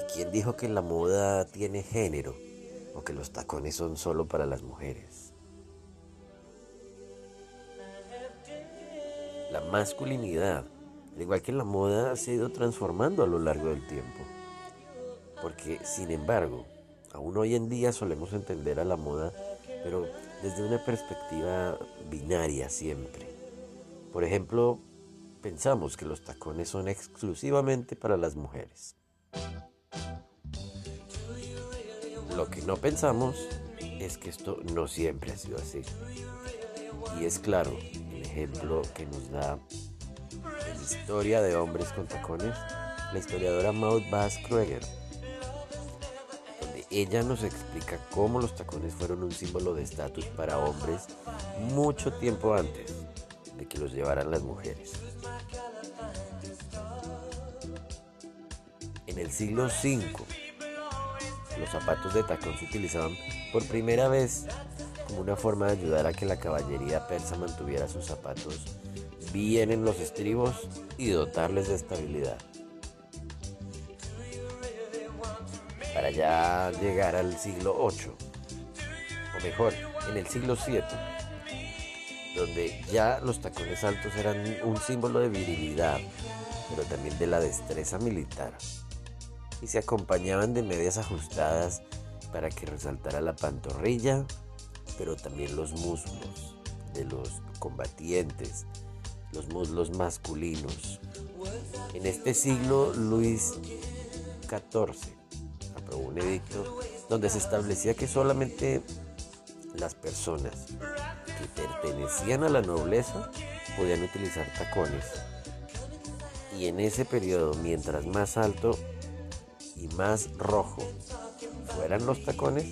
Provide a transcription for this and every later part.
¿Y quién dijo que la moda tiene género o que los tacones son solo para las mujeres? La masculinidad, al igual que la moda, se ha ido transformando a lo largo del tiempo. Porque, sin embargo, aún hoy en día solemos entender a la moda, pero desde una perspectiva binaria siempre. Por ejemplo, pensamos que los tacones son exclusivamente para las mujeres. Lo que no pensamos es que esto no siempre ha sido así. Y es claro, el ejemplo que nos da en Historia de Hombres con Tacones, la historiadora Maud Bass Krueger, donde ella nos explica cómo los tacones fueron un símbolo de estatus para hombres mucho tiempo antes de que los llevaran las mujeres. En el siglo V, los zapatos de tacón se utilizaban por primera vez como una forma de ayudar a que la caballería persa mantuviera sus zapatos bien en los estribos y dotarles de estabilidad. Para ya llegar al siglo VIII, o mejor, en el siglo VII, donde ya los tacones altos eran un símbolo de virilidad, pero también de la destreza militar y se acompañaban de medias ajustadas para que resaltara la pantorrilla, pero también los muslos de los combatientes, los muslos masculinos. En este siglo, Luis XIV aprobó un edicto donde se establecía que solamente las personas que pertenecían a la nobleza podían utilizar tacones. Y en ese periodo, mientras más alto y más rojo fueran los tacones,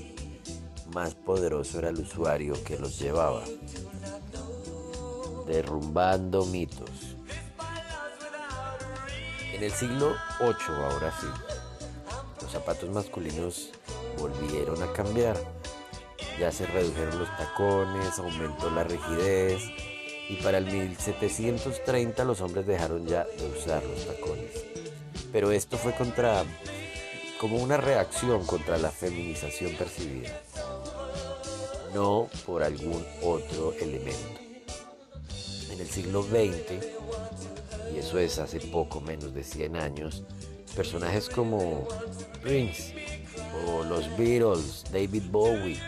más poderoso era el usuario que los llevaba, derrumbando mitos. En el siglo VIII, ahora sí, los zapatos masculinos volvieron a cambiar. Ya se redujeron los tacones, aumentó la rigidez y para el 1730 los hombres dejaron ya de usar los tacones. Pero esto fue contra como una reacción contra la feminización percibida, no por algún otro elemento. En el siglo XX, y eso es hace poco menos de 100 años, personajes como Prince o los Beatles, David Bowie,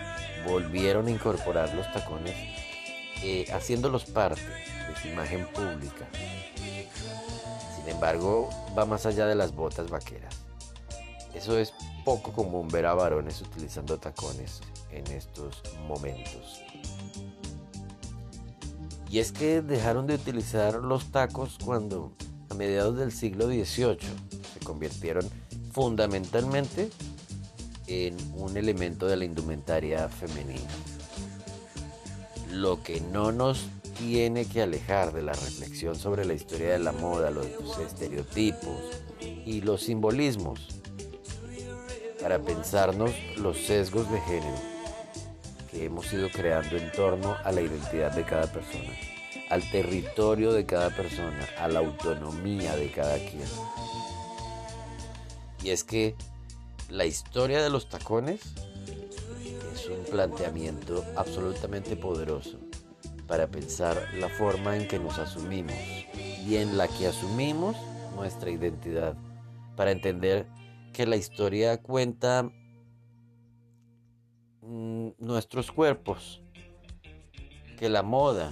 volvieron a incorporar los tacones, eh, haciéndolos parte de su imagen pública. Sin embargo, va más allá de las botas vaqueras. Eso es poco común ver a varones utilizando tacones en estos momentos. Y es que dejaron de utilizar los tacos cuando a mediados del siglo XVIII se convirtieron fundamentalmente en un elemento de la indumentaria femenina. Lo que no nos tiene que alejar de la reflexión sobre la historia de la moda, los estereotipos y los simbolismos para pensarnos los sesgos de género que hemos ido creando en torno a la identidad de cada persona, al territorio de cada persona, a la autonomía de cada quien. Y es que la historia de los tacones es un planteamiento absolutamente poderoso para pensar la forma en que nos asumimos y en la que asumimos nuestra identidad, para entender que la historia cuenta mm, nuestros cuerpos, que la moda,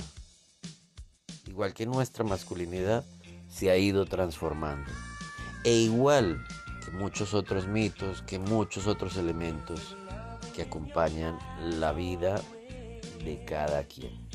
igual que nuestra masculinidad, se ha ido transformando. E igual que muchos otros mitos, que muchos otros elementos que acompañan la vida de cada quien.